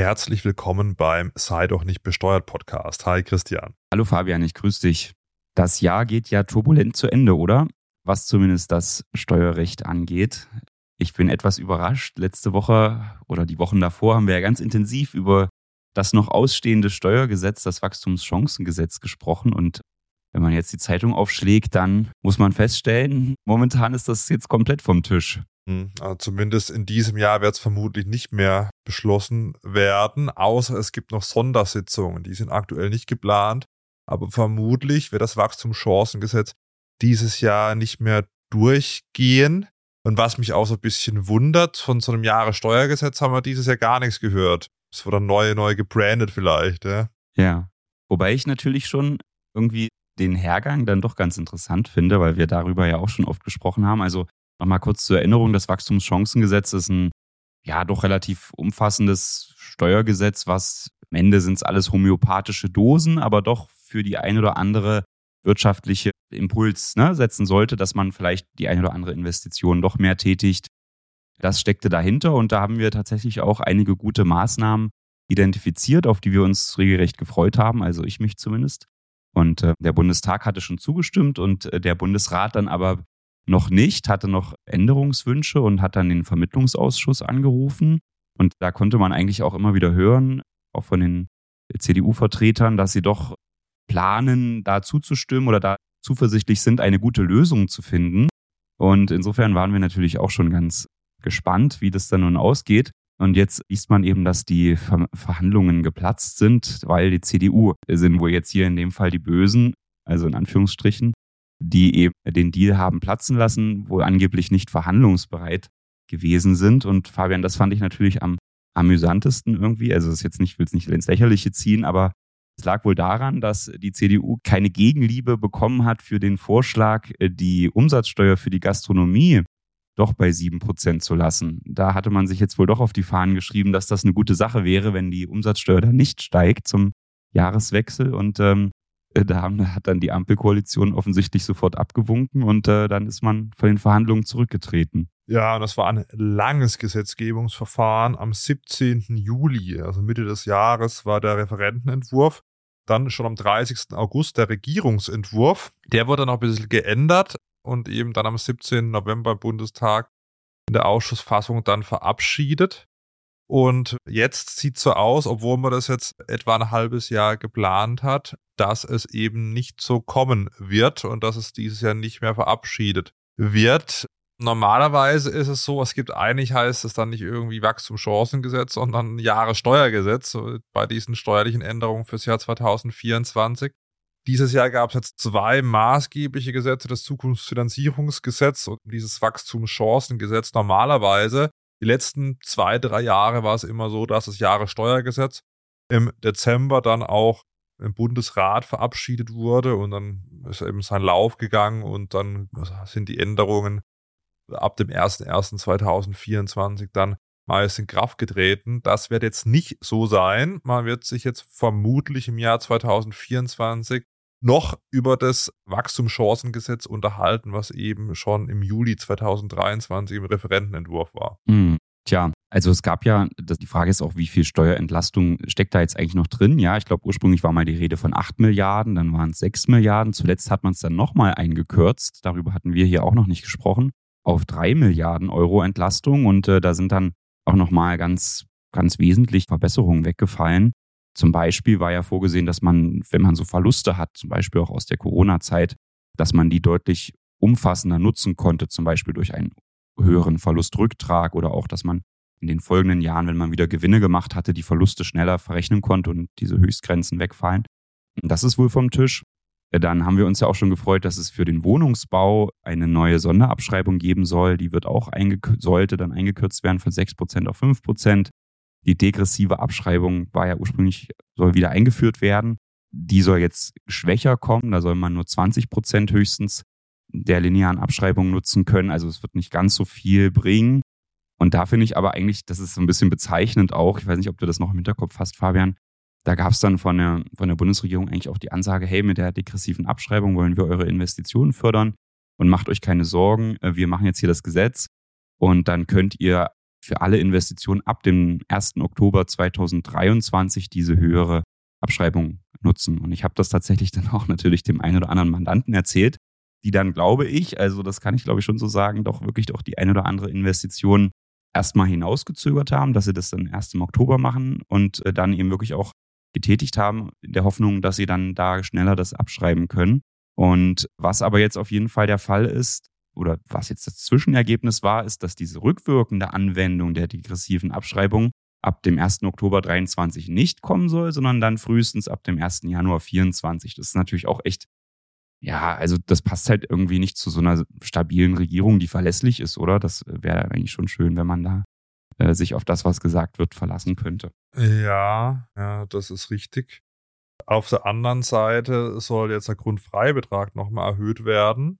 herzlich willkommen beim Sei doch nicht besteuert Podcast. Hi Christian. Hallo Fabian, ich grüße dich. Das Jahr geht ja turbulent zu Ende, oder? Was zumindest das Steuerrecht angeht. Ich bin etwas überrascht. Letzte Woche oder die Wochen davor haben wir ja ganz intensiv über das noch ausstehende Steuergesetz, das Wachstumschancengesetz gesprochen. Und wenn man jetzt die Zeitung aufschlägt, dann muss man feststellen, momentan ist das jetzt komplett vom Tisch. Also zumindest in diesem Jahr wird es vermutlich nicht mehr beschlossen werden, außer es gibt noch Sondersitzungen. Die sind aktuell nicht geplant. Aber vermutlich wird das Wachstumschancengesetz dieses Jahr nicht mehr durchgehen. Und was mich auch so ein bisschen wundert, von so einem Jahressteuergesetz haben wir dieses Jahr gar nichts gehört. Es wurde neu, neu gebrandet vielleicht, ja. Ja. Wobei ich natürlich schon irgendwie den Hergang dann doch ganz interessant finde, weil wir darüber ja auch schon oft gesprochen haben. Also nochmal kurz zur Erinnerung, das Wachstumschancengesetz ist ein ja doch relativ umfassendes Steuergesetz, was am Ende sind es alles homöopathische Dosen, aber doch für die ein oder andere wirtschaftliche Impuls ne, setzen sollte, dass man vielleicht die eine oder andere Investition doch mehr tätigt. Das steckte dahinter und da haben wir tatsächlich auch einige gute Maßnahmen identifiziert, auf die wir uns regelrecht gefreut haben, also ich mich zumindest. Und äh, der Bundestag hatte schon zugestimmt und äh, der Bundesrat dann aber noch nicht, hatte noch Änderungswünsche und hat dann den Vermittlungsausschuss angerufen. Und da konnte man eigentlich auch immer wieder hören, auch von den CDU-Vertretern, dass sie doch planen, da zuzustimmen oder da zuversichtlich sind, eine gute Lösung zu finden. Und insofern waren wir natürlich auch schon ganz gespannt, wie das dann nun ausgeht. Und jetzt liest man eben, dass die Ver Verhandlungen geplatzt sind, weil die CDU sind wohl jetzt hier in dem Fall die Bösen, also in Anführungsstrichen, die eben den Deal haben platzen lassen, wohl angeblich nicht verhandlungsbereit gewesen sind. Und Fabian, das fand ich natürlich am amüsantesten irgendwie. Also es jetzt nicht, will es nicht ins Lächerliche ziehen, aber es lag wohl daran, dass die CDU keine Gegenliebe bekommen hat für den Vorschlag, äh, die Umsatzsteuer für die Gastronomie doch bei sieben Prozent zu lassen. Da hatte man sich jetzt wohl doch auf die Fahnen geschrieben, dass das eine gute Sache wäre, wenn die Umsatzsteuer dann nicht steigt zum Jahreswechsel. Und ähm, äh, da hat dann die Ampelkoalition offensichtlich sofort abgewunken und äh, dann ist man von den Verhandlungen zurückgetreten. Ja, das war ein langes Gesetzgebungsverfahren. Am 17. Juli, also Mitte des Jahres, war der Referentenentwurf dann schon am 30. August der Regierungsentwurf. Der wurde noch ein bisschen geändert und eben dann am 17. November im Bundestag in der Ausschussfassung dann verabschiedet. Und jetzt sieht so aus, obwohl man das jetzt etwa ein halbes Jahr geplant hat, dass es eben nicht so kommen wird und dass es dieses Jahr nicht mehr verabschiedet wird. Normalerweise ist es so, es gibt eigentlich heißt es dann nicht irgendwie Wachstumschancengesetz, sondern Jahressteuergesetz bei diesen steuerlichen Änderungen fürs Jahr 2024. Dieses Jahr gab es jetzt zwei maßgebliche Gesetze, das Zukunftsfinanzierungsgesetz und dieses Wachstumschancengesetz. Normalerweise, die letzten zwei, drei Jahre war es immer so, dass das Jahressteuergesetz im Dezember dann auch im Bundesrat verabschiedet wurde und dann ist eben sein Lauf gegangen und dann sind die Änderungen ab dem 01.01.2024 dann meist in Kraft getreten. Das wird jetzt nicht so sein. Man wird sich jetzt vermutlich im Jahr 2024 noch über das Wachstumschancengesetz unterhalten, was eben schon im Juli 2023 im Referentenentwurf war. Mhm. Tja, also es gab ja, die Frage ist auch, wie viel Steuerentlastung steckt da jetzt eigentlich noch drin? Ja, ich glaube, ursprünglich war mal die Rede von 8 Milliarden, dann waren es 6 Milliarden. Zuletzt hat man es dann nochmal eingekürzt. Darüber hatten wir hier auch noch nicht gesprochen auf drei Milliarden Euro Entlastung und äh, da sind dann auch nochmal ganz, ganz wesentlich Verbesserungen weggefallen. Zum Beispiel war ja vorgesehen, dass man, wenn man so Verluste hat, zum Beispiel auch aus der Corona-Zeit, dass man die deutlich umfassender nutzen konnte, zum Beispiel durch einen höheren Verlustrücktrag oder auch, dass man in den folgenden Jahren, wenn man wieder Gewinne gemacht hatte, die Verluste schneller verrechnen konnte und diese Höchstgrenzen wegfallen. Das ist wohl vom Tisch. Dann haben wir uns ja auch schon gefreut, dass es für den Wohnungsbau eine neue Sonderabschreibung geben soll. Die wird auch sollte dann eingekürzt werden von 6% auf 5%. Die degressive Abschreibung war ja ursprünglich, soll wieder eingeführt werden. Die soll jetzt schwächer kommen. Da soll man nur 20% höchstens der linearen Abschreibung nutzen können. Also es wird nicht ganz so viel bringen. Und da finde ich aber eigentlich, das ist so ein bisschen bezeichnend auch. Ich weiß nicht, ob du das noch im Hinterkopf hast, Fabian da gab es dann von der, von der Bundesregierung eigentlich auch die Ansage, hey, mit der degressiven Abschreibung wollen wir eure Investitionen fördern und macht euch keine Sorgen, äh, wir machen jetzt hier das Gesetz und dann könnt ihr für alle Investitionen ab dem 1. Oktober 2023 diese höhere Abschreibung nutzen. Und ich habe das tatsächlich dann auch natürlich dem einen oder anderen Mandanten erzählt, die dann, glaube ich, also das kann ich glaube ich schon so sagen, doch wirklich doch die eine oder andere Investition erstmal hinausgezögert haben, dass sie das dann erst im Oktober machen und äh, dann eben wirklich auch getätigt haben, in der Hoffnung, dass sie dann da schneller das abschreiben können. Und was aber jetzt auf jeden Fall der Fall ist, oder was jetzt das Zwischenergebnis war, ist, dass diese rückwirkende Anwendung der degressiven Abschreibung ab dem 1. Oktober 23 nicht kommen soll, sondern dann frühestens ab dem 1. Januar 24. Das ist natürlich auch echt, ja, also das passt halt irgendwie nicht zu so einer stabilen Regierung, die verlässlich ist, oder? Das wäre eigentlich schon schön, wenn man da äh, sich auf das, was gesagt wird, verlassen könnte. Ja, ja, das ist richtig. Auf der anderen Seite soll jetzt der Grundfreibetrag nochmal erhöht werden.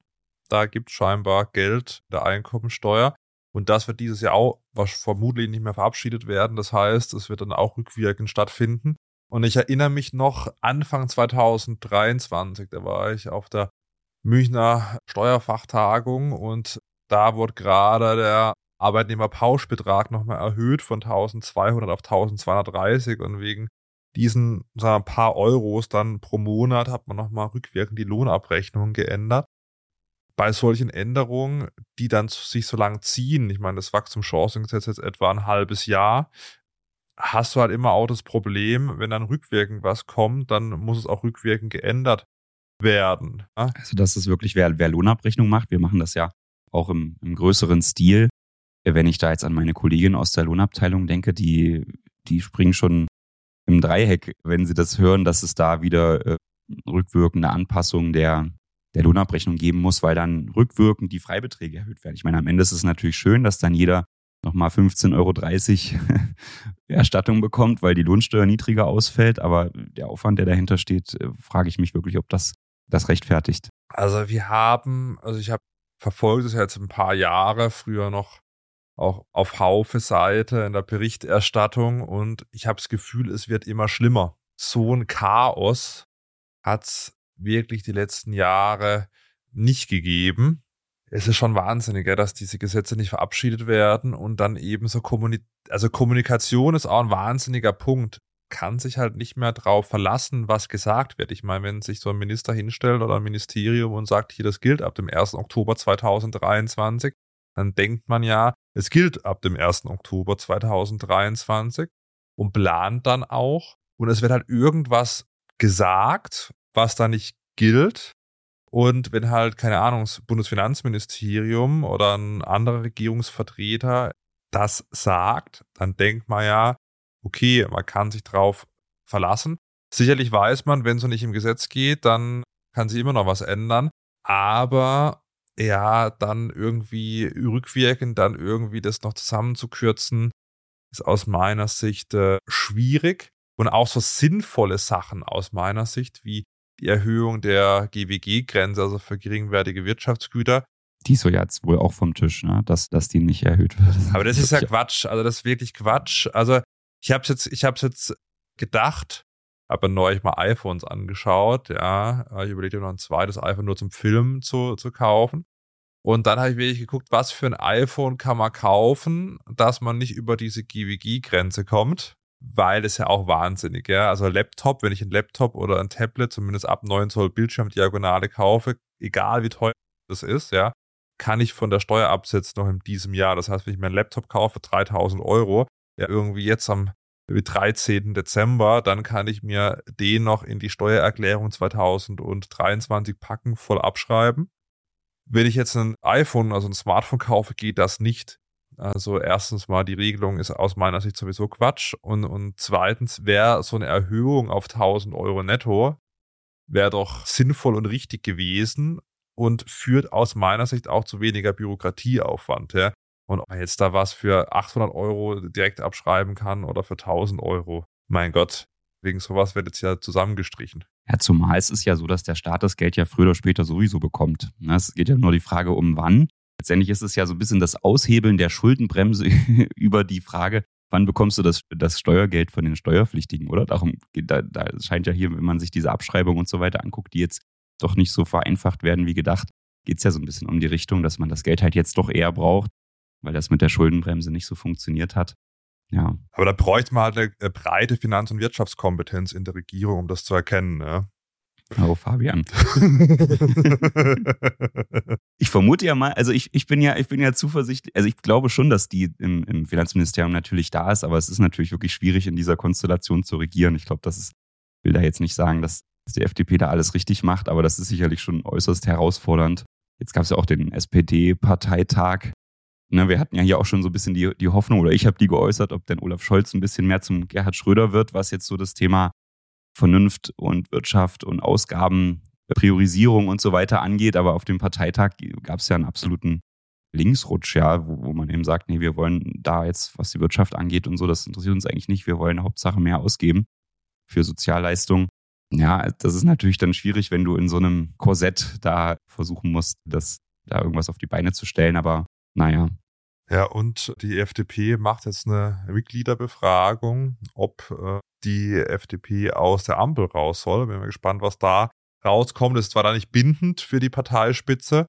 Da gibt es scheinbar Geld der Einkommensteuer. Und das wird dieses Jahr auch vermutlich nicht mehr verabschiedet werden. Das heißt, es wird dann auch rückwirkend stattfinden. Und ich erinnere mich noch Anfang 2023, da war ich auf der Münchner Steuerfachtagung und da wurde gerade der Arbeitnehmerpauschbetrag nochmal erhöht von 1200 auf 1230 und wegen diesen sagen wir, paar Euros dann pro Monat hat man nochmal rückwirkend die Lohnabrechnung geändert. Bei solchen Änderungen, die dann sich so lang ziehen, ich meine, das Wachstumschancengesetz jetzt etwa ein halbes Jahr, hast du halt immer auch das Problem, wenn dann rückwirkend was kommt, dann muss es auch rückwirkend geändert werden. Ja? Also das ist wirklich, wer, wer Lohnabrechnung macht, wir machen das ja auch im, im größeren Stil. Wenn ich da jetzt an meine Kollegin aus der Lohnabteilung denke, die, die springen schon im Dreieck, wenn sie das hören, dass es da wieder äh, rückwirkende Anpassungen der, der Lohnabrechnung geben muss, weil dann rückwirkend die Freibeträge erhöht werden. Ich meine, am Ende ist es natürlich schön, dass dann jeder nochmal 15,30 Euro Erstattung bekommt, weil die Lohnsteuer niedriger ausfällt. Aber der Aufwand, der dahinter steht, äh, frage ich mich wirklich, ob das das rechtfertigt. Also wir haben, also ich habe verfolgt es jetzt ein paar Jahre, früher noch auch auf Haufe-Seite in der Berichterstattung und ich habe das Gefühl, es wird immer schlimmer. So ein Chaos hat wirklich die letzten Jahre nicht gegeben. Es ist schon wahnsinnig, dass diese Gesetze nicht verabschiedet werden und dann eben so Kommunik also Kommunikation ist auch ein wahnsinniger Punkt. Kann sich halt nicht mehr drauf verlassen, was gesagt wird. Ich meine, wenn sich so ein Minister hinstellt oder ein Ministerium und sagt, hier, das gilt ab dem 1. Oktober 2023, dann denkt man ja, es gilt ab dem 1. Oktober 2023 und plant dann auch. Und es wird halt irgendwas gesagt, was da nicht gilt. Und wenn halt, keine Ahnung, das Bundesfinanzministerium oder ein anderer Regierungsvertreter das sagt, dann denkt man ja, okay, man kann sich drauf verlassen. Sicherlich weiß man, wenn es so nicht im Gesetz geht, dann kann sich immer noch was ändern. Aber ja, dann irgendwie rückwirkend, dann irgendwie das noch zusammenzukürzen, ist aus meiner Sicht äh, schwierig. Und auch so sinnvolle Sachen aus meiner Sicht, wie die Erhöhung der GWG-Grenze, also für geringwertige Wirtschaftsgüter. Die ist so jetzt wohl auch vom Tisch, ne? dass, dass die nicht erhöht wird. Aber das ist ja Quatsch. Also das ist wirklich Quatsch. Also ich habe jetzt, ich habe jetzt gedacht, habe neulich mal iPhones angeschaut. Ja, ich überlege noch ein zweites iPhone nur zum Filmen zu, zu kaufen. Und dann habe ich wirklich geguckt, was für ein iPhone kann man kaufen, dass man nicht über diese GWG-Grenze kommt weil es ja auch wahnsinnig, ja. Also Laptop, wenn ich ein Laptop oder ein Tablet zumindest ab 9 Zoll Bildschirmdiagonale kaufe, egal wie teuer das ist, ja, kann ich von der Steuer absetzen noch in diesem Jahr. Das heißt, wenn ich mir einen Laptop kaufe für 3000 Euro, ja, irgendwie jetzt am 13. Dezember, dann kann ich mir den noch in die Steuererklärung 2023 packen, voll abschreiben. Wenn ich jetzt ein iPhone, also ein Smartphone kaufe, geht das nicht. Also erstens mal, die Regelung ist aus meiner Sicht sowieso Quatsch. Und, und zweitens wäre so eine Erhöhung auf 1000 Euro netto, wäre doch sinnvoll und richtig gewesen und führt aus meiner Sicht auch zu weniger Bürokratieaufwand. Ja? Und ob man jetzt da was für 800 Euro direkt abschreiben kann oder für 1000 Euro, mein Gott, wegen sowas wird jetzt ja zusammengestrichen. Ja, zumal es ist ja so, dass der Staat das Geld ja früher oder später sowieso bekommt. Ne, es geht ja nur die Frage um wann. Letztendlich ist es ja so ein bisschen das Aushebeln der Schuldenbremse über die Frage, wann bekommst du das, das Steuergeld von den Steuerpflichtigen, oder? Darum, da, da scheint ja hier, wenn man sich diese Abschreibung und so weiter anguckt, die jetzt doch nicht so vereinfacht werden wie gedacht, geht es ja so ein bisschen um die Richtung, dass man das Geld halt jetzt doch eher braucht, weil das mit der Schuldenbremse nicht so funktioniert hat. Ja. Aber da bräuchte man halt eine äh, breite Finanz- und Wirtschaftskompetenz in der Regierung, um das zu erkennen. Ne? Oh, Fabian. ich vermute ja mal, also ich, ich bin ja, ich bin ja zuversichtlich, also ich glaube schon, dass die im, im Finanzministerium natürlich da ist, aber es ist natürlich wirklich schwierig, in dieser Konstellation zu regieren. Ich glaube, das ist, will da jetzt nicht sagen, dass, dass die FDP da alles richtig macht, aber das ist sicherlich schon äußerst herausfordernd. Jetzt gab es ja auch den SPD-Parteitag. Ne, wir hatten ja hier auch schon so ein bisschen die, die Hoffnung, oder ich habe die geäußert, ob denn Olaf Scholz ein bisschen mehr zum Gerhard Schröder wird, was jetzt so das Thema Vernunft und Wirtschaft und Ausgaben, Priorisierung und so weiter angeht. Aber auf dem Parteitag gab es ja einen absoluten Linksrutsch, ja, wo, wo, man eben sagt, nee, wir wollen da jetzt, was die Wirtschaft angeht und so, das interessiert uns eigentlich nicht. Wir wollen Hauptsache mehr ausgeben für Sozialleistungen. Ja, das ist natürlich dann schwierig, wenn du in so einem Korsett da versuchen musst, das da irgendwas auf die Beine zu stellen. Aber naja. Ja, und die FDP macht jetzt eine Mitgliederbefragung, ob äh, die FDP aus der Ampel raus soll. Bin mal gespannt, was da rauskommt. Das ist zwar da nicht bindend für die Parteispitze,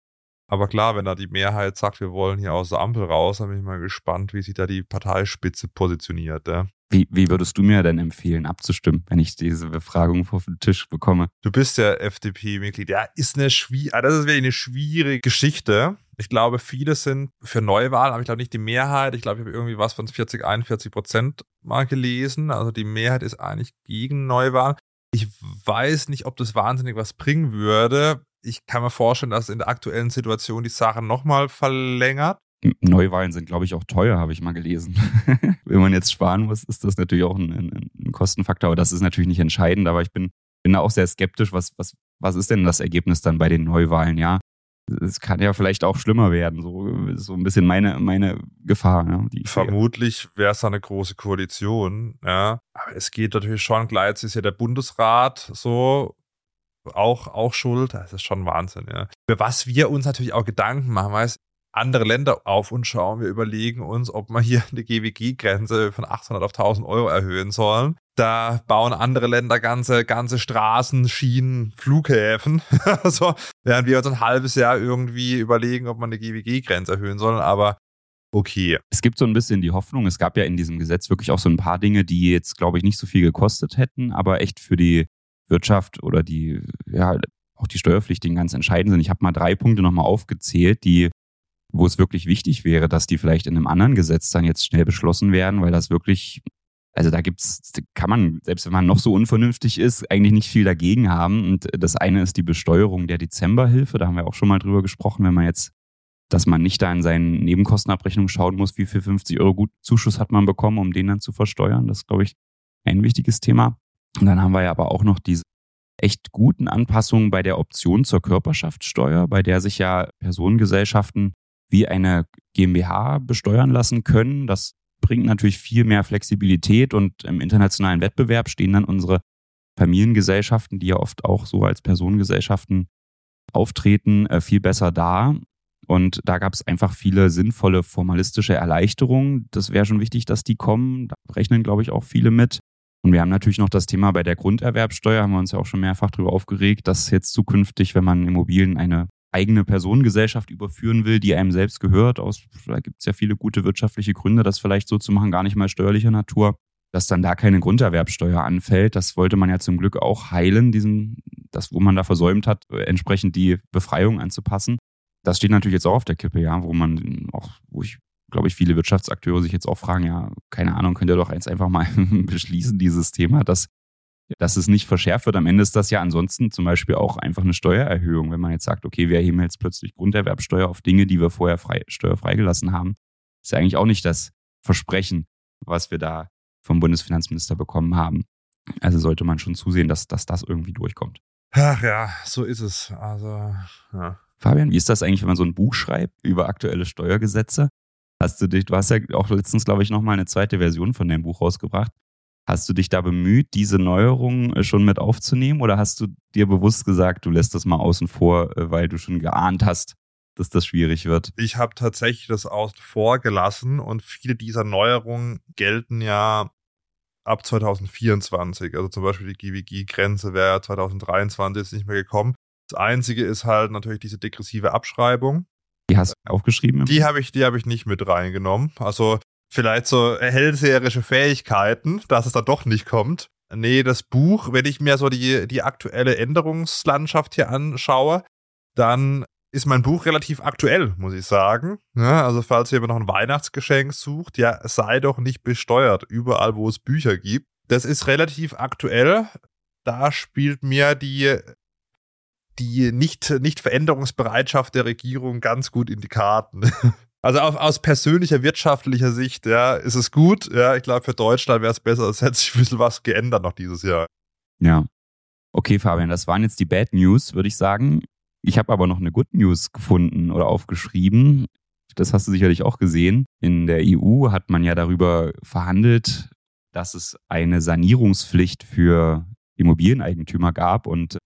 aber klar, wenn da die Mehrheit sagt, wir wollen hier aus der Ampel raus, dann bin ich mal gespannt, wie sich da die Parteispitze positioniert. Ja. Wie, wie würdest du mir denn empfehlen, abzustimmen, wenn ich diese Befragung auf den Tisch bekomme? Du bist ja FDP-Mitglied. Ja, ist eine schwierige, ah, das ist wirklich eine schwierige Geschichte. Ich glaube, viele sind für Neuwahlen, aber ich glaube nicht die Mehrheit. Ich glaube, ich habe irgendwie was von 40, 41 Prozent mal gelesen. Also die Mehrheit ist eigentlich gegen Neuwahlen. Ich weiß nicht, ob das wahnsinnig was bringen würde. Ich kann mir vorstellen, dass in der aktuellen Situation die Sache nochmal verlängert. Neuwahlen sind, glaube ich, auch teuer, habe ich mal gelesen. Wenn man jetzt sparen muss, ist das natürlich auch ein, ein, ein, Kostenfaktor. Aber das ist natürlich nicht entscheidend. Aber ich bin, bin da auch sehr skeptisch. Was, was, was ist denn das Ergebnis dann bei den Neuwahlen? Ja, es kann ja vielleicht auch schlimmer werden. So, so ein bisschen meine, meine Gefahr. Ja, Vermutlich wäre es eine große Koalition. Ja. Aber es geht natürlich schon klar, jetzt ist ja der Bundesrat so auch, auch schuld. Das ist schon Wahnsinn. Ja. Für was wir uns natürlich auch Gedanken machen, weißt andere Länder auf uns schauen. Wir überlegen uns, ob wir hier eine GWG-Grenze von 800 auf 1000 Euro erhöhen sollen. Da bauen andere Länder ganze, ganze Straßen, Schienen, Flughäfen. also, während wir uns ein halbes Jahr irgendwie überlegen, ob man eine GWG-Grenze erhöhen soll. Aber okay. Es gibt so ein bisschen die Hoffnung, es gab ja in diesem Gesetz wirklich auch so ein paar Dinge, die jetzt, glaube ich, nicht so viel gekostet hätten, aber echt für die Wirtschaft oder die, ja, auch die Steuerpflichtigen ganz entscheidend sind. Ich habe mal drei Punkte nochmal aufgezählt, die wo es wirklich wichtig wäre, dass die vielleicht in einem anderen Gesetz dann jetzt schnell beschlossen werden, weil das wirklich, also da gibt's, kann man, selbst wenn man noch so unvernünftig ist, eigentlich nicht viel dagegen haben. Und das eine ist die Besteuerung der Dezemberhilfe. Da haben wir auch schon mal drüber gesprochen, wenn man jetzt, dass man nicht da in seinen Nebenkostenabrechnungen schauen muss, wie viel 50 Euro gut Zuschuss hat man bekommen, um den dann zu versteuern. Das ist, glaube ich, ein wichtiges Thema. Und dann haben wir ja aber auch noch diese echt guten Anpassungen bei der Option zur Körperschaftssteuer, bei der sich ja Personengesellschaften wie eine GmbH besteuern lassen können. Das bringt natürlich viel mehr Flexibilität und im internationalen Wettbewerb stehen dann unsere Familiengesellschaften, die ja oft auch so als Personengesellschaften auftreten, äh, viel besser da. Und da gab es einfach viele sinnvolle formalistische Erleichterungen. Das wäre schon wichtig, dass die kommen. Da rechnen, glaube ich, auch viele mit. Und wir haben natürlich noch das Thema bei der Grunderwerbsteuer, haben wir uns ja auch schon mehrfach darüber aufgeregt, dass jetzt zukünftig, wenn man Immobilien eine eigene Personengesellschaft überführen will, die einem selbst gehört, aus, da gibt es ja viele gute wirtschaftliche Gründe, das vielleicht so zu machen, gar nicht mal steuerlicher Natur, dass dann da keine Grunderwerbsteuer anfällt. Das wollte man ja zum Glück auch heilen, diesen, das, wo man da versäumt hat, entsprechend die Befreiung anzupassen. Das steht natürlich jetzt auch auf der Kippe, ja, wo man auch, wo ich glaube ich, viele Wirtschaftsakteure sich jetzt auch fragen, ja, keine Ahnung, könnt ihr doch jetzt einfach mal beschließen, dieses Thema, dass dass es nicht verschärft wird. Am Ende ist das ja ansonsten zum Beispiel auch einfach eine Steuererhöhung, wenn man jetzt sagt, okay, wir erheben jetzt plötzlich Grunderwerbsteuer auf Dinge, die wir vorher frei, steuerfrei gelassen haben. Ist ja eigentlich auch nicht das Versprechen, was wir da vom Bundesfinanzminister bekommen haben. Also sollte man schon zusehen, dass, dass das irgendwie durchkommt. Ach ja, so ist es. Also, ja. Fabian, wie ist das eigentlich, wenn man so ein Buch schreibt über aktuelle Steuergesetze? Hast du dich, du hast ja auch letztens, glaube ich, nochmal eine zweite Version von deinem Buch rausgebracht. Hast du dich da bemüht, diese Neuerungen äh, schon mit aufzunehmen oder hast du dir bewusst gesagt, du lässt das mal außen vor, äh, weil du schon geahnt hast, dass das schwierig wird? Ich habe tatsächlich das außen vor gelassen und viele dieser Neuerungen gelten ja ab 2024. Also zum Beispiel die GWG-Grenze wäre 2023 jetzt nicht mehr gekommen. Das Einzige ist halt natürlich diese degressive Abschreibung. Die hast du aufgeschrieben? Die habe ich, die habe ich nicht mit reingenommen. Also vielleicht so hellseherische Fähigkeiten, dass es da doch nicht kommt. Nee, das Buch, wenn ich mir so die, die aktuelle Änderungslandschaft hier anschaue, dann ist mein Buch relativ aktuell, muss ich sagen. Ja, also falls ihr noch ein Weihnachtsgeschenk sucht, ja, sei doch nicht besteuert, überall wo es Bücher gibt. Das ist relativ aktuell. Da spielt mir die, die nicht, nicht Veränderungsbereitschaft der Regierung ganz gut in die Karten. Also auf, aus persönlicher wirtschaftlicher Sicht, ja, ist es gut. Ja, ich glaube, für Deutschland wäre es besser, es hätte sich ein bisschen was geändert noch dieses Jahr. Ja. Okay, Fabian, das waren jetzt die Bad News, würde ich sagen. Ich habe aber noch eine Good News gefunden oder aufgeschrieben. Das hast du sicherlich auch gesehen. In der EU hat man ja darüber verhandelt, dass es eine Sanierungspflicht für Immobilieneigentümer gab. Und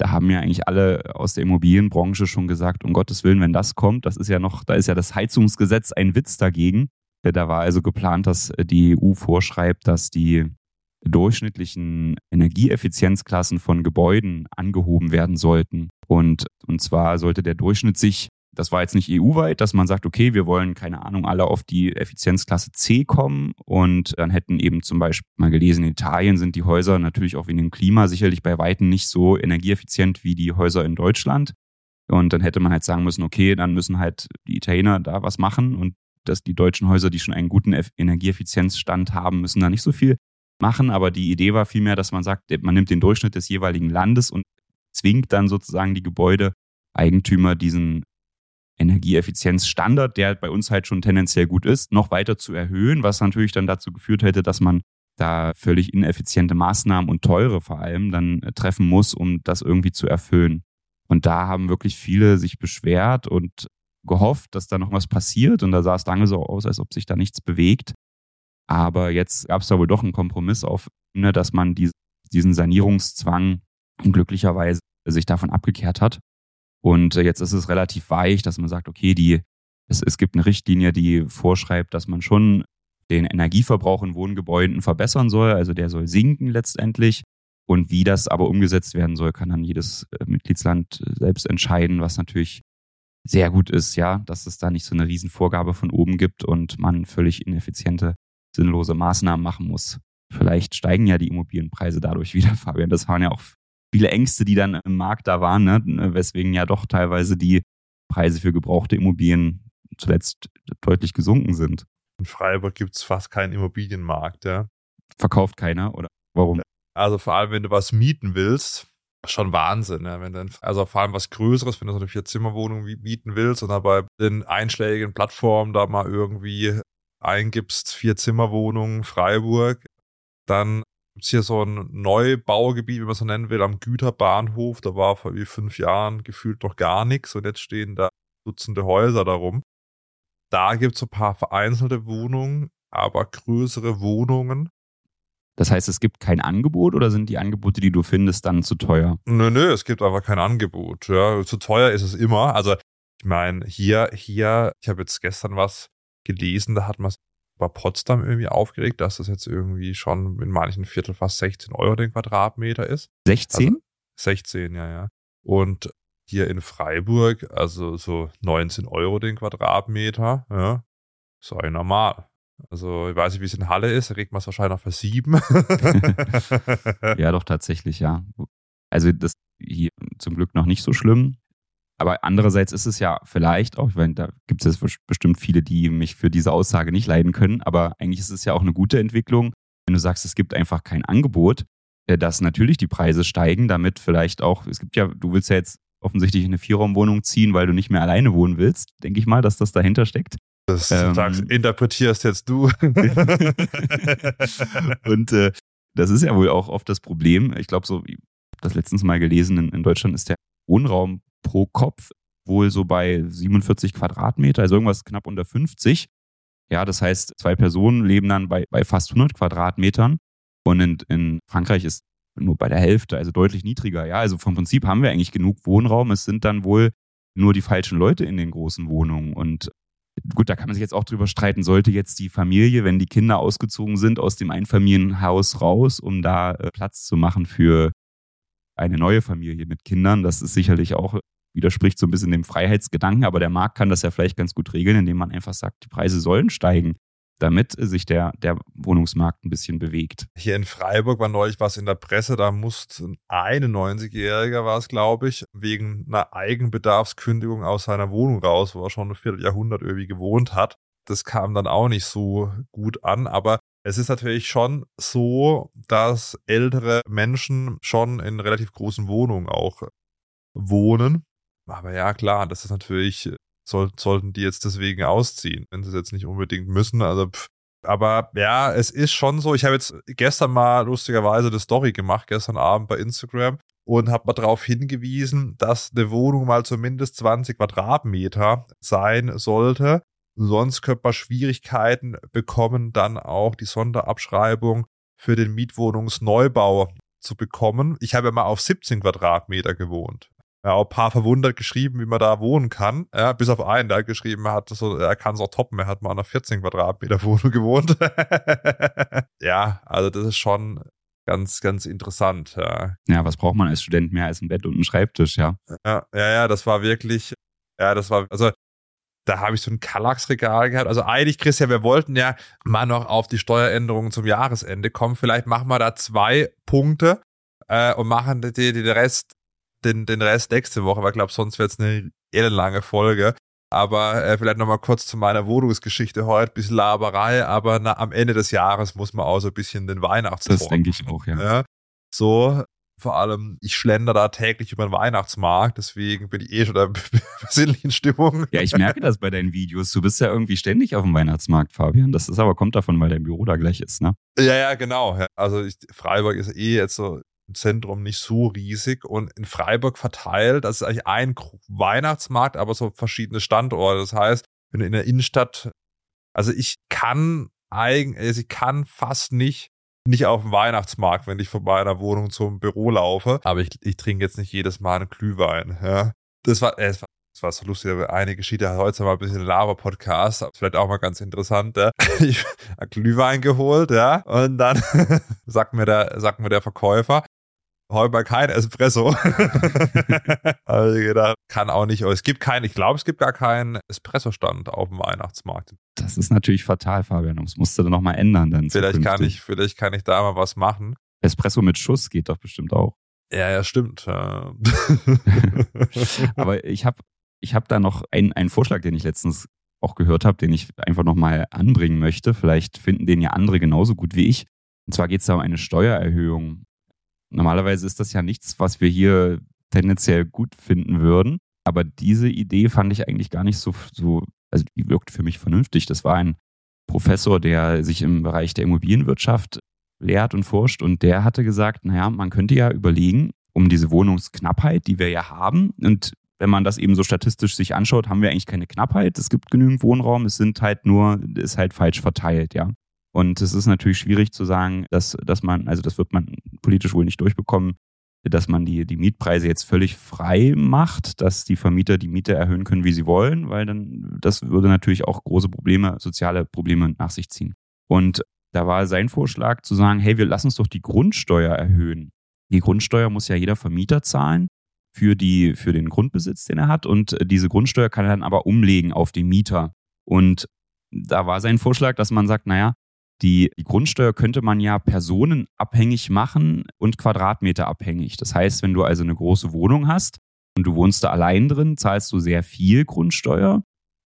da haben ja eigentlich alle aus der Immobilienbranche schon gesagt, um Gottes Willen, wenn das kommt, das ist ja noch, da ist ja das Heizungsgesetz ein Witz dagegen. Da war also geplant, dass die EU vorschreibt, dass die durchschnittlichen Energieeffizienzklassen von Gebäuden angehoben werden sollten. Und, und zwar sollte der Durchschnitt sich, das war jetzt nicht EU-weit, dass man sagt, okay, wir wollen, keine Ahnung, alle auf die Effizienzklasse C kommen und dann hätten eben zum Beispiel mal gelesen, in Italien sind die Häuser natürlich auch wegen dem Klima sicherlich bei Weitem nicht so energieeffizient wie die Häuser in Deutschland. Und dann hätte man halt sagen müssen, okay, dann müssen halt die Italiener da was machen und dass die deutschen Häuser, die schon einen guten Energieeffizienzstand haben, müssen da nicht so viel machen. Aber die Idee war vielmehr, dass man sagt, man nimmt den Durchschnitt des jeweiligen Landes und zwingt dann sozusagen die Gebäudeeigentümer diesen Energieeffizienzstandard, der bei uns halt schon tendenziell gut ist, noch weiter zu erhöhen, was natürlich dann dazu geführt hätte, dass man da völlig ineffiziente Maßnahmen und teure vor allem dann äh, treffen muss, um das irgendwie zu erfüllen. Und da haben wirklich viele sich beschwert und gehofft, dass da noch was passiert. Und da sah es lange so aus, als ob sich da nichts bewegt. Aber jetzt gab es da wohl doch einen Kompromiss auf, ne, dass man die, diesen Sanierungszwang glücklicherweise sich davon abgekehrt hat. Und äh, jetzt ist es relativ weich, dass man sagt, okay, die, es, es gibt eine Richtlinie, die vorschreibt, dass man schon den Energieverbrauch in Wohngebäuden verbessern soll. Also der soll sinken letztendlich. Und wie das aber umgesetzt werden soll, kann dann jedes äh, Mitgliedsland äh, selbst entscheiden, was natürlich sehr gut ist, ja, dass es da nicht so eine Riesenvorgabe von oben gibt und man völlig ineffiziente sinnlose Maßnahmen machen muss. Vielleicht steigen ja die Immobilienpreise dadurch wieder, Fabian. Das waren ja auch viele Ängste, die dann im Markt da waren, ne? weswegen ja doch teilweise die Preise für gebrauchte Immobilien zuletzt deutlich gesunken sind. In Freiburg gibt es fast keinen Immobilienmarkt, ja. Verkauft keiner oder warum? Also vor allem, wenn du was mieten willst, schon Wahnsinn. Ja? Wenn dann, also vor allem was Größeres, wenn du so eine Vier-Zimmer-Wohnung mieten willst und dann bei den einschlägigen Plattformen da mal irgendwie eingibst, Vier-Zimmer-Wohnung, Freiburg, dann gibt es hier so ein Neubaugebiet, wie man es so nennen will, am Güterbahnhof. Da war vor wie fünf Jahren gefühlt noch gar nichts und jetzt stehen da Dutzende Häuser darum. Da gibt es ein paar vereinzelte Wohnungen, aber größere Wohnungen. Das heißt, es gibt kein Angebot oder sind die Angebote, die du findest, dann zu teuer? Nö, nö, es gibt einfach kein Angebot. Ja, zu teuer ist es immer. Also, ich meine, hier, hier, ich habe jetzt gestern was gelesen, da hat man bei Potsdam irgendwie aufgeregt, dass das jetzt irgendwie schon in manchen Viertel fast 16 Euro den Quadratmeter ist. 16? Also 16, ja, ja. Und hier in Freiburg, also so 19 Euro den Quadratmeter, ja, so ein normal. Also ich weiß nicht, wie es in Halle ist, da kriegt man es wahrscheinlich noch für sieben. ja, doch tatsächlich, ja. Also das hier zum Glück noch nicht so schlimm. Aber andererseits ist es ja vielleicht auch, meine, da gibt es jetzt bestimmt viele, die mich für diese Aussage nicht leiden können, aber eigentlich ist es ja auch eine gute Entwicklung, wenn du sagst, es gibt einfach kein Angebot, äh, dass natürlich die Preise steigen, damit vielleicht auch, es gibt ja, du willst ja jetzt offensichtlich eine Vierraumwohnung ziehen, weil du nicht mehr alleine wohnen willst, denke ich mal, dass das dahinter steckt. Das ähm, sagst, interpretierst jetzt du. und äh, das ist ja wohl auch oft das Problem. Ich glaube, so, ich habe das letztens mal gelesen, in, in Deutschland ist der Wohnraum pro Kopf wohl so bei 47 Quadratmeter, also irgendwas knapp unter 50. Ja, das heißt, zwei Personen leben dann bei, bei fast 100 Quadratmetern und in, in Frankreich ist nur bei der Hälfte, also deutlich niedriger. Ja, also vom Prinzip haben wir eigentlich genug Wohnraum. Es sind dann wohl nur die falschen Leute in den großen Wohnungen. Und gut, da kann man sich jetzt auch drüber streiten, sollte jetzt die Familie, wenn die Kinder ausgezogen sind, aus dem Einfamilienhaus raus, um da äh, Platz zu machen für eine neue Familie mit Kindern. Das ist sicherlich auch widerspricht so ein bisschen dem Freiheitsgedanken, aber der Markt kann das ja vielleicht ganz gut regeln, indem man einfach sagt, die Preise sollen steigen damit sich der, der Wohnungsmarkt ein bisschen bewegt. Hier in Freiburg war neulich was in der Presse, da musste ein 91-Jähriger war es, glaube ich, wegen einer Eigenbedarfskündigung aus seiner Wohnung raus, wo er schon ein Vierteljahrhundert irgendwie gewohnt hat. Das kam dann auch nicht so gut an, aber es ist natürlich schon so, dass ältere Menschen schon in relativ großen Wohnungen auch wohnen. Aber ja, klar, das ist natürlich soll, sollten die jetzt deswegen ausziehen, wenn sie es jetzt nicht unbedingt müssen. Also, pff. aber ja, es ist schon so. Ich habe jetzt gestern mal lustigerweise eine Story gemacht, gestern Abend bei Instagram und habe mal darauf hingewiesen, dass eine Wohnung mal zumindest 20 Quadratmeter sein sollte. Sonst könnte man Schwierigkeiten bekommen, dann auch die Sonderabschreibung für den Mietwohnungsneubau zu bekommen. Ich habe ja mal auf 17 Quadratmeter gewohnt ja, auch ein paar verwundert geschrieben, wie man da wohnen kann. Ja, bis auf einen, der geschrieben hat, so, er kann es auch toppen, er hat mal an einer 14 Quadratmeter Wohnung gewohnt. ja, also das ist schon ganz, ganz interessant. Ja. ja, was braucht man als Student mehr als ein Bett und einen Schreibtisch, ja? Ja, ja, ja, das war wirklich, ja, das war, also da habe ich so ein Kallax-Regal gehabt. Also eigentlich, Christian, wir wollten ja mal noch auf die Steueränderungen zum Jahresende kommen. Vielleicht machen wir da zwei Punkte äh, und machen den, den Rest den, den Rest nächste Woche, weil ich glaube, sonst wird es eine ellenlange Folge. Aber äh, vielleicht nochmal kurz zu meiner Wohnungsgeschichte heute, bisschen Laberei, aber na, am Ende des Jahres muss man auch so ein bisschen den Weihnachtstorn. Das denke ich auch, ja. ja. So, vor allem, ich schlender da täglich über den Weihnachtsmarkt, deswegen bin ich eh schon in besinnlichen Stimmung. Ja, ich merke das bei deinen Videos. Du bist ja irgendwie ständig auf dem Weihnachtsmarkt, Fabian. Das ist aber kommt davon, weil dein Büro da gleich ist, ne? Ja, ja, genau. Also ich, Freiburg ist eh jetzt so Zentrum nicht so riesig und in Freiburg verteilt. Das ist eigentlich ein Weihnachtsmarkt, aber so verschiedene Standorte. Das heißt, wenn du in der Innenstadt, also ich kann eigentlich, also ich kann fast nicht nicht auf dem Weihnachtsmarkt, wenn ich von meiner Wohnung zum Büro laufe. Aber ich, ich trinke jetzt nicht jedes Mal einen Glühwein. Ja. Das war, es war das war so lustig, eine Geschichte heute mal ein bisschen Laber-Podcast, vielleicht auch mal ganz interessant. Ja. Ich habe Glühwein geholt, ja, und dann sagt mir der, sagt mir der Verkäufer, heute mal kein Espresso. Habe ich gedacht, kann auch nicht. Es gibt keinen, ich glaube, es gibt gar keinen Espresso-Stand auf dem Weihnachtsmarkt. Das ist natürlich fatal, Fabian. Das musst du dann nochmal ändern dann. Vielleicht kann ich, vielleicht kann ich da mal was machen. Espresso mit Schuss geht doch bestimmt auch. Ja, ja, stimmt. Aber ich habe ich hab da noch einen, einen Vorschlag, den ich letztens auch gehört habe, den ich einfach nochmal anbringen möchte. Vielleicht finden den ja andere genauso gut wie ich. Und zwar geht es da um eine Steuererhöhung Normalerweise ist das ja nichts, was wir hier tendenziell gut finden würden. Aber diese Idee fand ich eigentlich gar nicht so, so, also die wirkt für mich vernünftig. Das war ein Professor, der sich im Bereich der Immobilienwirtschaft lehrt und forscht und der hatte gesagt, naja, man könnte ja überlegen, um diese Wohnungsknappheit, die wir ja haben und wenn man das eben so statistisch sich anschaut, haben wir eigentlich keine Knappheit. Es gibt genügend Wohnraum, es sind halt nur, ist halt falsch verteilt, ja. Und es ist natürlich schwierig zu sagen, dass, dass man, also das wird man politisch wohl nicht durchbekommen, dass man die, die Mietpreise jetzt völlig frei macht, dass die Vermieter die Miete erhöhen können, wie sie wollen, weil dann das würde natürlich auch große Probleme, soziale Probleme nach sich ziehen. Und da war sein Vorschlag zu sagen, hey, wir lassen uns doch die Grundsteuer erhöhen. Die Grundsteuer muss ja jeder Vermieter zahlen für, die, für den Grundbesitz, den er hat. Und diese Grundsteuer kann er dann aber umlegen auf den Mieter. Und da war sein Vorschlag, dass man sagt, naja, die, die Grundsteuer könnte man ja personenabhängig machen und quadratmeterabhängig. Das heißt, wenn du also eine große Wohnung hast und du wohnst da allein drin, zahlst du sehr viel Grundsteuer.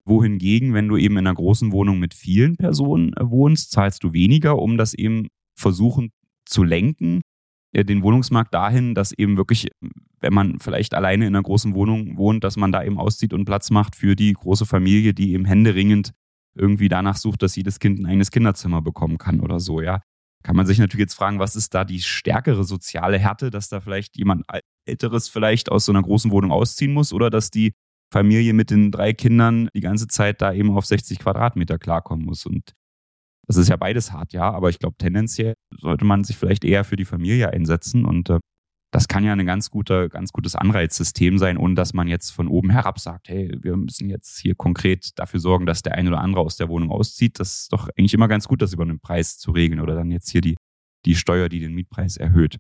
Wohingegen, wenn du eben in einer großen Wohnung mit vielen Personen äh, wohnst, zahlst du weniger, um das eben versuchen zu lenken, äh, den Wohnungsmarkt dahin, dass eben wirklich, wenn man vielleicht alleine in einer großen Wohnung wohnt, dass man da eben auszieht und Platz macht für die große Familie, die eben händeringend irgendwie danach sucht, dass jedes Kind ein eigenes Kinderzimmer bekommen kann oder so, ja. Kann man sich natürlich jetzt fragen, was ist da die stärkere soziale Härte, dass da vielleicht jemand Älteres vielleicht aus so einer großen Wohnung ausziehen muss oder dass die Familie mit den drei Kindern die ganze Zeit da eben auf 60 Quadratmeter klarkommen muss. Und das ist ja beides hart, ja, aber ich glaube, tendenziell sollte man sich vielleicht eher für die Familie einsetzen und äh, das kann ja ein ganz guter, ganz gutes Anreizsystem sein, ohne dass man jetzt von oben herab sagt, hey, wir müssen jetzt hier konkret dafür sorgen, dass der eine oder andere aus der Wohnung auszieht. Das ist doch eigentlich immer ganz gut, das über einen Preis zu regeln oder dann jetzt hier die, die Steuer, die den Mietpreis erhöht.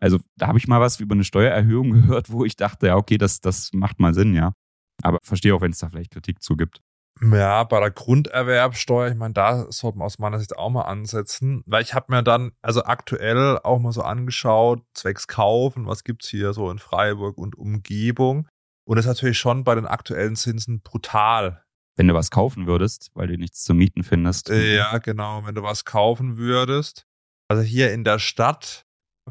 also da habe ich mal was über eine Steuererhöhung gehört, wo ich dachte, ja, okay, das, das macht mal Sinn, ja. Aber verstehe auch, wenn es da vielleicht Kritik zu gibt. Ja, bei der Grunderwerbsteuer, ich meine, da sollte man aus meiner Sicht auch mal ansetzen, weil ich habe mir dann, also aktuell auch mal so angeschaut, zwecks Kaufen, was gibt es hier so in Freiburg und Umgebung. Und das ist natürlich schon bei den aktuellen Zinsen brutal. Wenn du was kaufen würdest, weil du nichts zu mieten findest. Ja, genau, wenn du was kaufen würdest. Also hier in der Stadt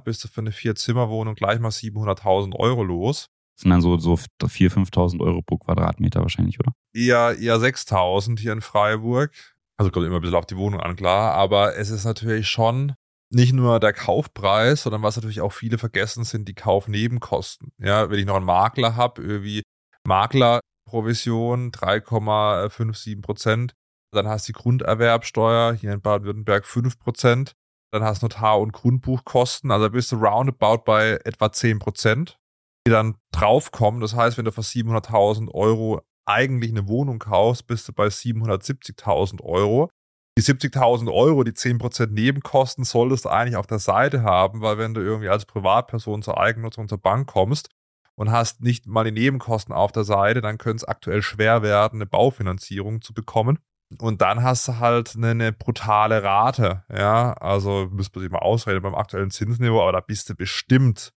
bist du für eine Vier-Zimmer-Wohnung gleich mal 700.000 Euro los. Sind dann so, so 4.000, 5.000 Euro pro Quadratmeter wahrscheinlich, oder? Eher, eher 6.000 hier in Freiburg. Also kommt immer ein bisschen auf die Wohnung an, klar. Aber es ist natürlich schon nicht nur der Kaufpreis, sondern was natürlich auch viele vergessen, sind die Kaufnebenkosten. Ja, wenn ich noch einen Makler habe, irgendwie Maklerprovision 3,57 Prozent, dann hast du die Grunderwerbsteuer hier in Baden-Württemberg 5 Prozent, dann hast du Notar- und Grundbuchkosten, also bist du roundabout bei etwa 10 Prozent, die dann draufkommen. Das heißt, wenn du für 700.000 Euro eigentlich eine Wohnung kaufst, bist du bei 770.000 Euro die 70.000 Euro, die 10% Nebenkosten solltest du eigentlich auf der Seite haben, weil wenn du irgendwie als Privatperson zur Eigennutzung zur Bank kommst und hast nicht mal die Nebenkosten auf der Seite, dann könnte es aktuell schwer werden, eine Baufinanzierung zu bekommen. Und dann hast du halt eine, eine brutale Rate, ja, also müsste man sich mal ausreden beim aktuellen Zinsniveau, aber da bist du bestimmt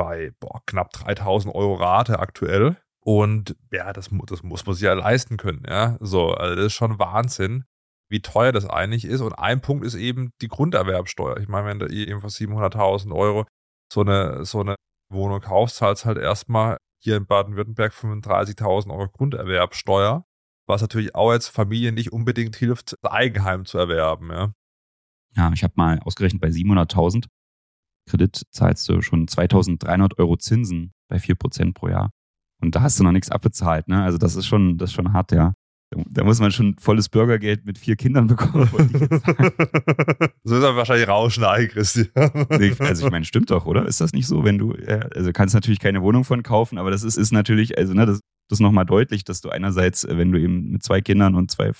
bei boah, knapp 3000 Euro Rate aktuell. Und ja, das, das muss man sich ja leisten können, ja. So, also das ist schon Wahnsinn wie teuer das eigentlich ist. Und ein Punkt ist eben die Grunderwerbsteuer. Ich meine, wenn du eben für 700.000 Euro so eine, so eine Wohnung kaufst, zahlst halt erstmal hier in Baden-Württemberg 35.000 Euro Grunderwerbsteuer, was natürlich auch als Familie nicht unbedingt hilft, das Eigenheim zu erwerben. Ja, ja ich habe mal ausgerechnet, bei 700.000 Kredit zahlst du schon 2.300 Euro Zinsen bei 4% pro Jahr. Und da hast du noch nichts abbezahlt. Ne? Also das ist schon, das ist schon hart, ja. Da muss man schon volles Bürgergeld mit vier Kindern bekommen. so ist er wahrscheinlich rausschneiden, Christian. also ich meine, stimmt doch, oder? Ist das nicht so, wenn du, also kannst natürlich keine Wohnung von kaufen, aber das ist, ist natürlich, also ne, das, das ist nochmal deutlich, dass du einerseits, wenn du eben mit zwei Kindern und zwei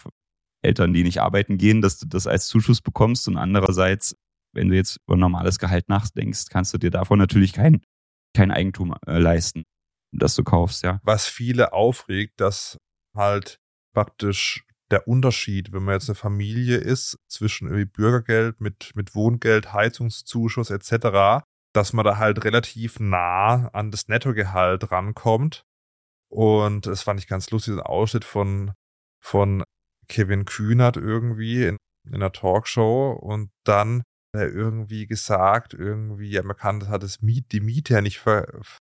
Eltern, die nicht arbeiten gehen, dass du das als Zuschuss bekommst und andererseits, wenn du jetzt über normales Gehalt nachdenkst, kannst du dir davon natürlich kein, kein Eigentum äh, leisten, das du kaufst, ja. Was viele aufregt, dass halt praktisch der Unterschied, wenn man jetzt eine Familie ist, zwischen irgendwie Bürgergeld mit, mit Wohngeld, Heizungszuschuss etc., dass man da halt relativ nah an das Nettogehalt rankommt. Und das fand ich ganz lustig, ein Ausschnitt von, von Kevin Kühnert irgendwie in, in einer Talkshow und dann irgendwie gesagt, irgendwie, ja, man kann das, das Miet, die Miete ja nicht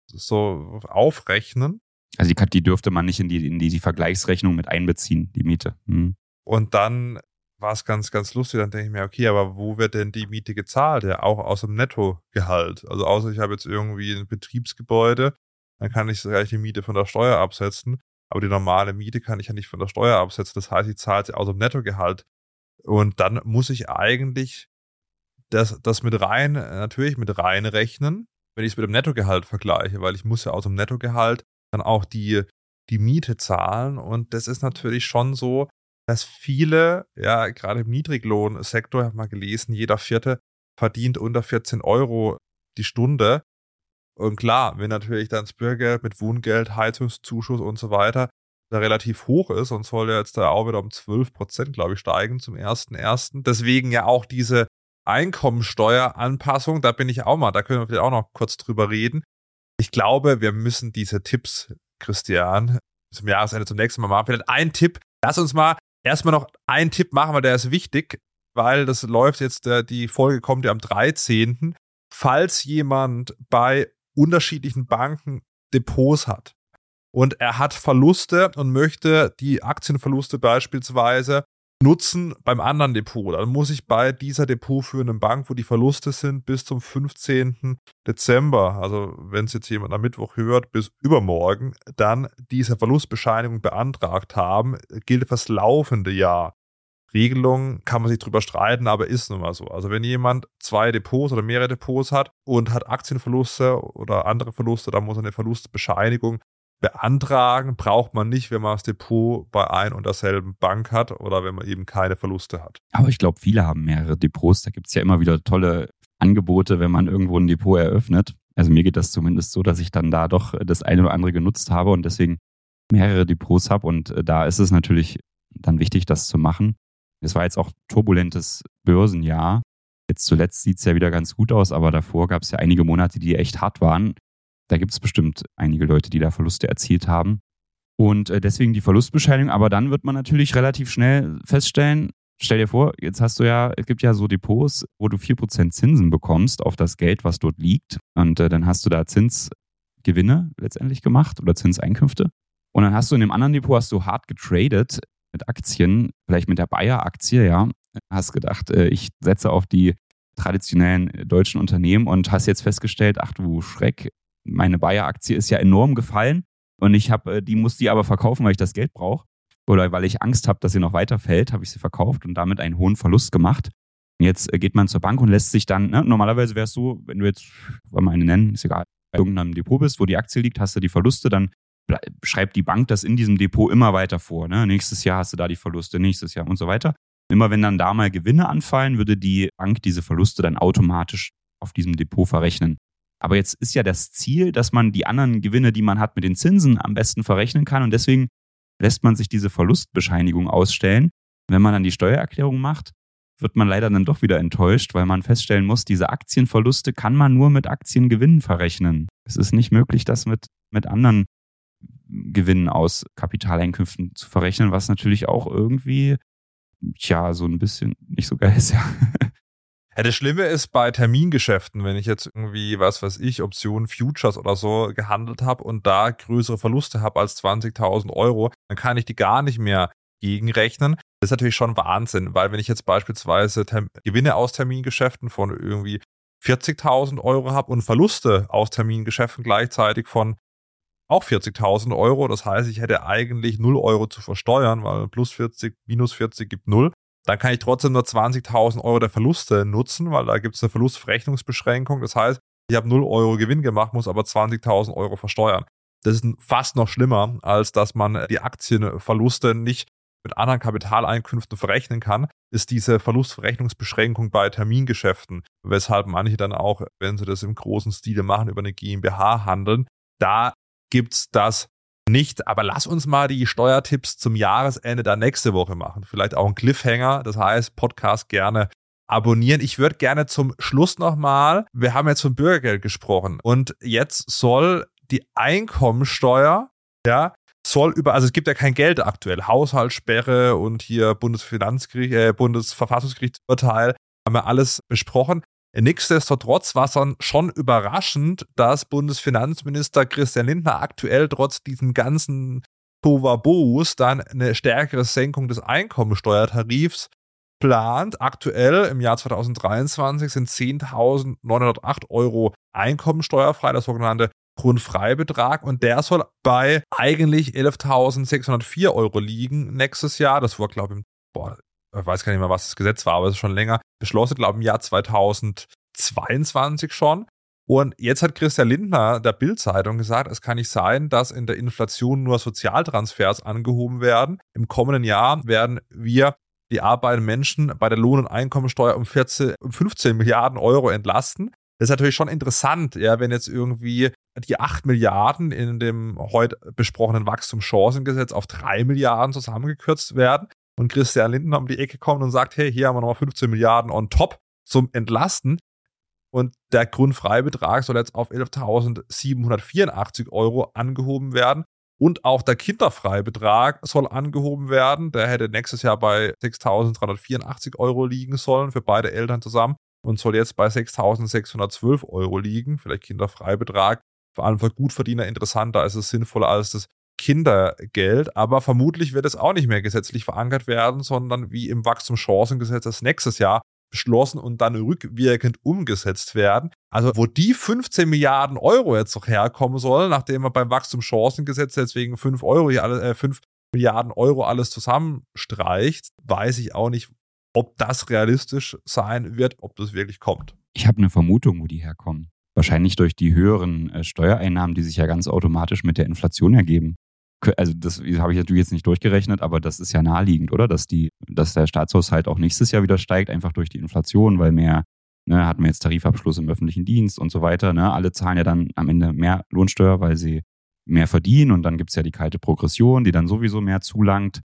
so aufrechnen. Also die, die dürfte man nicht in die, in die, die Vergleichsrechnung mit einbeziehen, die Miete. Hm. Und dann war es ganz, ganz lustig. Dann denke ich mir, okay, aber wo wird denn die Miete gezahlt? Ja, auch aus dem Nettogehalt. Also außer ich habe jetzt irgendwie ein Betriebsgebäude, dann kann ich gleich die Miete von der Steuer absetzen. Aber die normale Miete kann ich ja nicht von der Steuer absetzen. Das heißt, ich zahle sie aus dem Nettogehalt. Und dann muss ich eigentlich das, das mit rein, natürlich mit rein rechnen, wenn ich es mit dem Nettogehalt vergleiche, weil ich muss ja aus dem Nettogehalt dann auch die, die Miete zahlen. Und das ist natürlich schon so, dass viele, ja, gerade im Niedriglohnsektor, ich habe mal gelesen, jeder Vierte verdient unter 14 Euro die Stunde. Und klar, wenn natürlich dann das Bürgergeld mit Wohngeld, Heizungszuschuss und so weiter da relativ hoch ist und soll ja jetzt da auch wieder um 12 Prozent, glaube ich, steigen zum 1.1. Deswegen ja auch diese Einkommensteueranpassung, da bin ich auch mal, da können wir vielleicht auch noch kurz drüber reden. Ich glaube, wir müssen diese Tipps, Christian, zum Jahresende zum nächsten Mal machen. Vielleicht ein Tipp. Lass uns mal erstmal noch einen Tipp machen, weil der ist wichtig, weil das läuft jetzt, die Folge kommt ja am 13. Falls jemand bei unterschiedlichen Banken Depots hat und er hat Verluste und möchte die Aktienverluste beispielsweise nutzen beim anderen Depot. Dann muss ich bei dieser depotführenden Bank, wo die Verluste sind, bis zum 15. Dezember, also wenn es jetzt jemand am Mittwoch hört, bis übermorgen, dann diese Verlustbescheinigung beantragt haben, gilt fürs laufende Jahr. Regelung kann man sich drüber streiten, aber ist nun mal so. Also wenn jemand zwei Depots oder mehrere Depots hat und hat Aktienverluste oder andere Verluste, dann muss er eine Verlustbescheinigung beantragen braucht man nicht, wenn man das Depot bei ein und derselben Bank hat oder wenn man eben keine Verluste hat. Aber ich glaube, viele haben mehrere Depots. Da gibt es ja immer wieder tolle Angebote, wenn man irgendwo ein Depot eröffnet. Also mir geht das zumindest so, dass ich dann da doch das eine oder andere genutzt habe und deswegen mehrere Depots habe. Und äh, da ist es natürlich dann wichtig, das zu machen. Es war jetzt auch turbulentes Börsenjahr. Jetzt zuletzt sieht es ja wieder ganz gut aus, aber davor gab es ja einige Monate, die echt hart waren. Da gibt es bestimmt einige Leute, die da Verluste erzielt haben. Und äh, deswegen die Verlustbescheinigung. Aber dann wird man natürlich relativ schnell feststellen, stell dir vor, jetzt hast du ja, es gibt ja so Depots, wo du 4% Zinsen bekommst auf das Geld, was dort liegt. Und äh, dann hast du da Zinsgewinne letztendlich gemacht oder Zinseinkünfte. Und dann hast du in dem anderen Depot hast du hart getradet mit Aktien, vielleicht mit der Bayer-Aktie, ja. Hast gedacht, äh, ich setze auf die traditionellen deutschen Unternehmen und hast jetzt festgestellt, ach du Schreck, meine Bayer-Aktie ist ja enorm gefallen und ich habe, äh, die muss die aber verkaufen, weil ich das Geld brauche oder weil ich Angst habe, dass sie noch weiter fällt, habe ich sie verkauft und damit einen hohen Verlust gemacht. Jetzt äh, geht man zur Bank und lässt sich dann, ne, normalerweise wäre es so, wenn du jetzt, wollen wir eine nennen, ist egal, bei irgendeinem Depot bist, wo die Aktie liegt, hast du die Verluste, dann schreibt die Bank das in diesem Depot immer weiter vor. Ne? Nächstes Jahr hast du da die Verluste, nächstes Jahr und so weiter. Immer wenn dann da mal Gewinne anfallen, würde die Bank diese Verluste dann automatisch auf diesem Depot verrechnen. Aber jetzt ist ja das Ziel, dass man die anderen Gewinne, die man hat, mit den Zinsen am besten verrechnen kann. Und deswegen lässt man sich diese Verlustbescheinigung ausstellen. Wenn man dann die Steuererklärung macht, wird man leider dann doch wieder enttäuscht, weil man feststellen muss, diese Aktienverluste kann man nur mit Aktiengewinnen verrechnen. Es ist nicht möglich, das mit, mit anderen Gewinnen aus Kapitaleinkünften zu verrechnen, was natürlich auch irgendwie, tja, so ein bisschen nicht so geil ist, ja. Ja, das Schlimme ist bei Termingeschäften, wenn ich jetzt irgendwie, was weiß ich, Optionen, Futures oder so gehandelt habe und da größere Verluste habe als 20.000 Euro, dann kann ich die gar nicht mehr gegenrechnen. Das ist natürlich schon Wahnsinn, weil wenn ich jetzt beispielsweise Term Gewinne aus Termingeschäften von irgendwie 40.000 Euro habe und Verluste aus Termingeschäften gleichzeitig von auch 40.000 Euro. Das heißt, ich hätte eigentlich 0 Euro zu versteuern, weil plus 40, minus 40 gibt 0 dann kann ich trotzdem nur 20.000 Euro der Verluste nutzen, weil da gibt es eine Verlustverrechnungsbeschränkung. Das heißt, ich habe 0 Euro Gewinn gemacht, muss aber 20.000 Euro versteuern. Das ist fast noch schlimmer, als dass man die Aktienverluste nicht mit anderen Kapitaleinkünften verrechnen kann, ist diese Verlustverrechnungsbeschränkung bei Termingeschäften, weshalb manche dann auch, wenn sie das im großen Stile machen, über eine GmbH handeln. Da gibt's das nicht, aber lass uns mal die Steuertipps zum Jahresende dann nächste Woche machen. Vielleicht auch ein Cliffhanger, das heißt Podcast gerne abonnieren. Ich würde gerne zum Schluss nochmal, wir haben jetzt von Bürgergeld gesprochen und jetzt soll die Einkommensteuer, ja, soll über, also es gibt ja kein Geld aktuell, Haushaltssperre und hier Bundesfinanzgericht, äh, Bundesverfassungsgerichtsurteil, haben wir alles besprochen. Nichtsdestotrotz war es dann schon überraschend, dass Bundesfinanzminister Christian Lindner aktuell trotz diesen ganzen Tovabos dann eine stärkere Senkung des Einkommensteuertarifs plant. Aktuell im Jahr 2023 sind 10.908 Euro einkommensteuerfrei, der sogenannte Grundfreibetrag und der soll bei eigentlich 11.604 Euro liegen nächstes Jahr. Das war, glaube ich, boah, ich weiß gar nicht mehr, was das Gesetz war, aber es ist schon länger beschlossen, glaube ich, im Jahr 2022 schon. Und jetzt hat Christian Lindner der Bild-Zeitung gesagt, es kann nicht sein, dass in der Inflation nur Sozialtransfers angehoben werden. Im kommenden Jahr werden wir die arbeitenden Menschen bei der Lohn- und Einkommensteuer um, 14, um 15 Milliarden Euro entlasten. Das ist natürlich schon interessant, ja, wenn jetzt irgendwie die 8 Milliarden in dem heute besprochenen Wachstumschancengesetz auf 3 Milliarden zusammengekürzt werden und Christian Lindner um die Ecke kommt und sagt, hey, hier haben wir nochmal 15 Milliarden on top zum Entlasten. Und der Grundfreibetrag soll jetzt auf 11.784 Euro angehoben werden. Und auch der Kinderfreibetrag soll angehoben werden. Der hätte nächstes Jahr bei 6.384 Euro liegen sollen für beide Eltern zusammen und soll jetzt bei 6.612 Euro liegen. Vielleicht Kinderfreibetrag. Vor allem für Gutverdiener interessanter. ist es sinnvoller als das Kindergeld, aber vermutlich wird es auch nicht mehr gesetzlich verankert werden, sondern wie im Wachstumschancengesetz das nächstes Jahr beschlossen und dann rückwirkend umgesetzt werden. Also wo die 15 Milliarden Euro jetzt noch herkommen sollen, nachdem man beim Wachstumschancengesetz deswegen 5 Euro hier alle, äh, 5 Milliarden Euro alles zusammenstreicht, weiß ich auch nicht, ob das realistisch sein wird, ob das wirklich kommt. Ich habe eine Vermutung, wo die herkommen. Wahrscheinlich durch die höheren äh, Steuereinnahmen, die sich ja ganz automatisch mit der Inflation ergeben also das habe ich natürlich jetzt nicht durchgerechnet, aber das ist ja naheliegend, oder? Dass die, dass der Staatshaushalt auch nächstes Jahr wieder steigt, einfach durch die Inflation, weil mehr ne, hatten wir jetzt Tarifabschluss im öffentlichen Dienst und so weiter. Ne? Alle zahlen ja dann am Ende mehr Lohnsteuer, weil sie mehr verdienen und dann gibt es ja die kalte Progression, die dann sowieso mehr zulangt.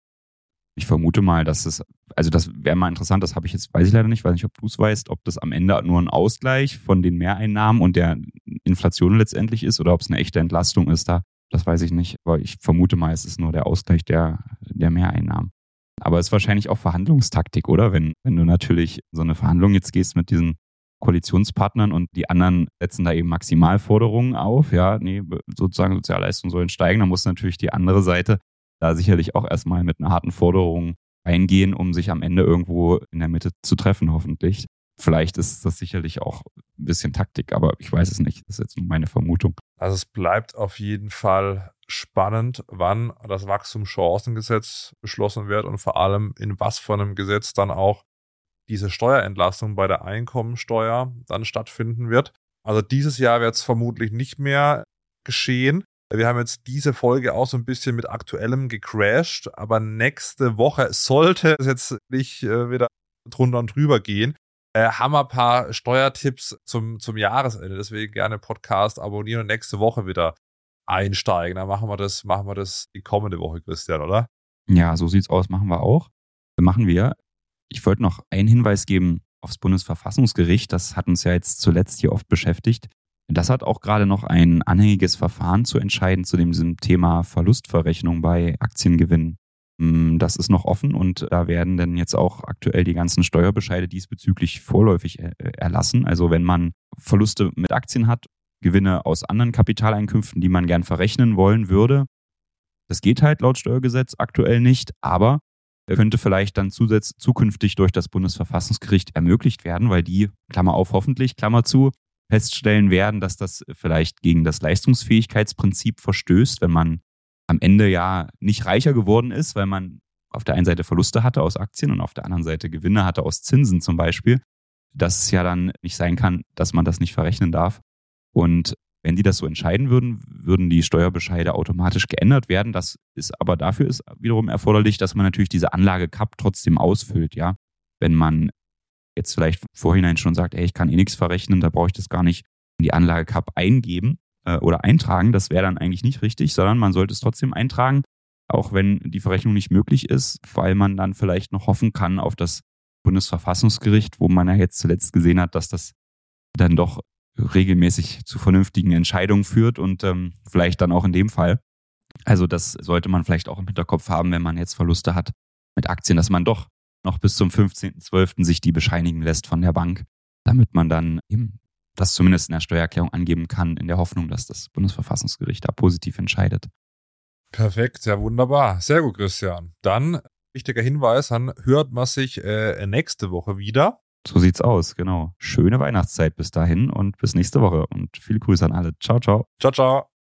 Ich vermute mal, dass es, also das wäre mal interessant, das habe ich jetzt, weiß ich leider nicht, weiß nicht, ob du es weißt, ob das am Ende nur ein Ausgleich von den Mehreinnahmen und der Inflation letztendlich ist oder ob es eine echte Entlastung ist da. Das weiß ich nicht, aber ich vermute mal, es ist nur der Ausgleich der, der Mehreinnahmen. Aber es ist wahrscheinlich auch Verhandlungstaktik, oder? Wenn, wenn du natürlich so eine Verhandlung jetzt gehst mit diesen Koalitionspartnern und die anderen setzen da eben Maximalforderungen auf, ja, nee, sozusagen Sozialleistungen sollen steigen, dann muss natürlich die andere Seite da sicherlich auch erstmal mit einer harten Forderung eingehen, um sich am Ende irgendwo in der Mitte zu treffen, hoffentlich. Vielleicht ist das sicherlich auch ein bisschen Taktik, aber ich weiß es nicht. Das ist jetzt nur meine Vermutung. Also es bleibt auf jeden Fall spannend, wann das Wachstumschancengesetz beschlossen wird und vor allem in was für einem Gesetz dann auch diese Steuerentlastung bei der Einkommensteuer dann stattfinden wird. Also dieses Jahr wird es vermutlich nicht mehr geschehen. Wir haben jetzt diese Folge auch so ein bisschen mit aktuellem gecrashed, aber nächste Woche sollte es jetzt nicht äh, wieder drunter und drüber gehen. Äh, haben wir ein paar Steuertipps zum, zum Jahresende. Deswegen gerne Podcast abonnieren und nächste Woche wieder einsteigen. Dann machen wir das, machen wir das die kommende Woche, Christian, oder? Ja, so sieht's aus, machen wir auch. Machen wir. Ich wollte noch einen Hinweis geben aufs Bundesverfassungsgericht. Das hat uns ja jetzt zuletzt hier oft beschäftigt. Das hat auch gerade noch ein anhängiges Verfahren zu entscheiden zu dem Thema Verlustverrechnung bei Aktiengewinnen. Mm, das ist noch offen und da werden dann jetzt auch aktuell die ganzen Steuerbescheide diesbezüglich vorläufig äh, erlassen. Also wenn man Verluste mit Aktien hat, Gewinne aus anderen Kapitaleinkünften, die man gern verrechnen wollen würde, das geht halt laut Steuergesetz aktuell nicht, aber könnte vielleicht dann zusätzlich zukünftig durch das Bundesverfassungsgericht ermöglicht werden, weil die, Klammer auf, hoffentlich, Klammer zu, feststellen werden, dass das vielleicht gegen das Leistungsfähigkeitsprinzip verstößt, wenn man am Ende ja nicht reicher geworden ist, weil man auf der einen Seite Verluste hatte aus Aktien und auf der anderen Seite Gewinne hatte aus Zinsen zum Beispiel, dass es ja dann nicht sein kann, dass man das nicht verrechnen darf. Und wenn die das so entscheiden würden, würden die Steuerbescheide automatisch geändert werden. Das ist aber dafür ist wiederum erforderlich, dass man natürlich diese Anlage CAP trotzdem ausfüllt, ja. Wenn man jetzt vielleicht vorhinein schon sagt, ey, ich kann eh nichts verrechnen, da brauche ich das gar nicht in die Anlage Cup eingeben äh, oder eintragen, das wäre dann eigentlich nicht richtig, sondern man sollte es trotzdem eintragen, auch wenn die Verrechnung nicht möglich ist, weil man dann vielleicht noch hoffen kann auf das Bundesverfassungsgericht, wo man ja jetzt zuletzt gesehen hat, dass das dann doch regelmäßig zu vernünftigen Entscheidungen führt und ähm, vielleicht dann auch in dem Fall. Also das sollte man vielleicht auch im Hinterkopf haben, wenn man jetzt Verluste hat mit Aktien, dass man doch noch bis zum 15.12. sich die bescheinigen lässt von der Bank, damit man dann eben das zumindest in der Steuererklärung angeben kann, in der Hoffnung, dass das Bundesverfassungsgericht da positiv entscheidet. Perfekt, ja wunderbar. Sehr gut, Christian. Dann wichtiger Hinweis, dann hört man sich äh, nächste Woche wieder. So sieht's aus, genau. Schöne Weihnachtszeit bis dahin und bis nächste Woche und viele Grüße an alle. Ciao, ciao. Ciao, ciao.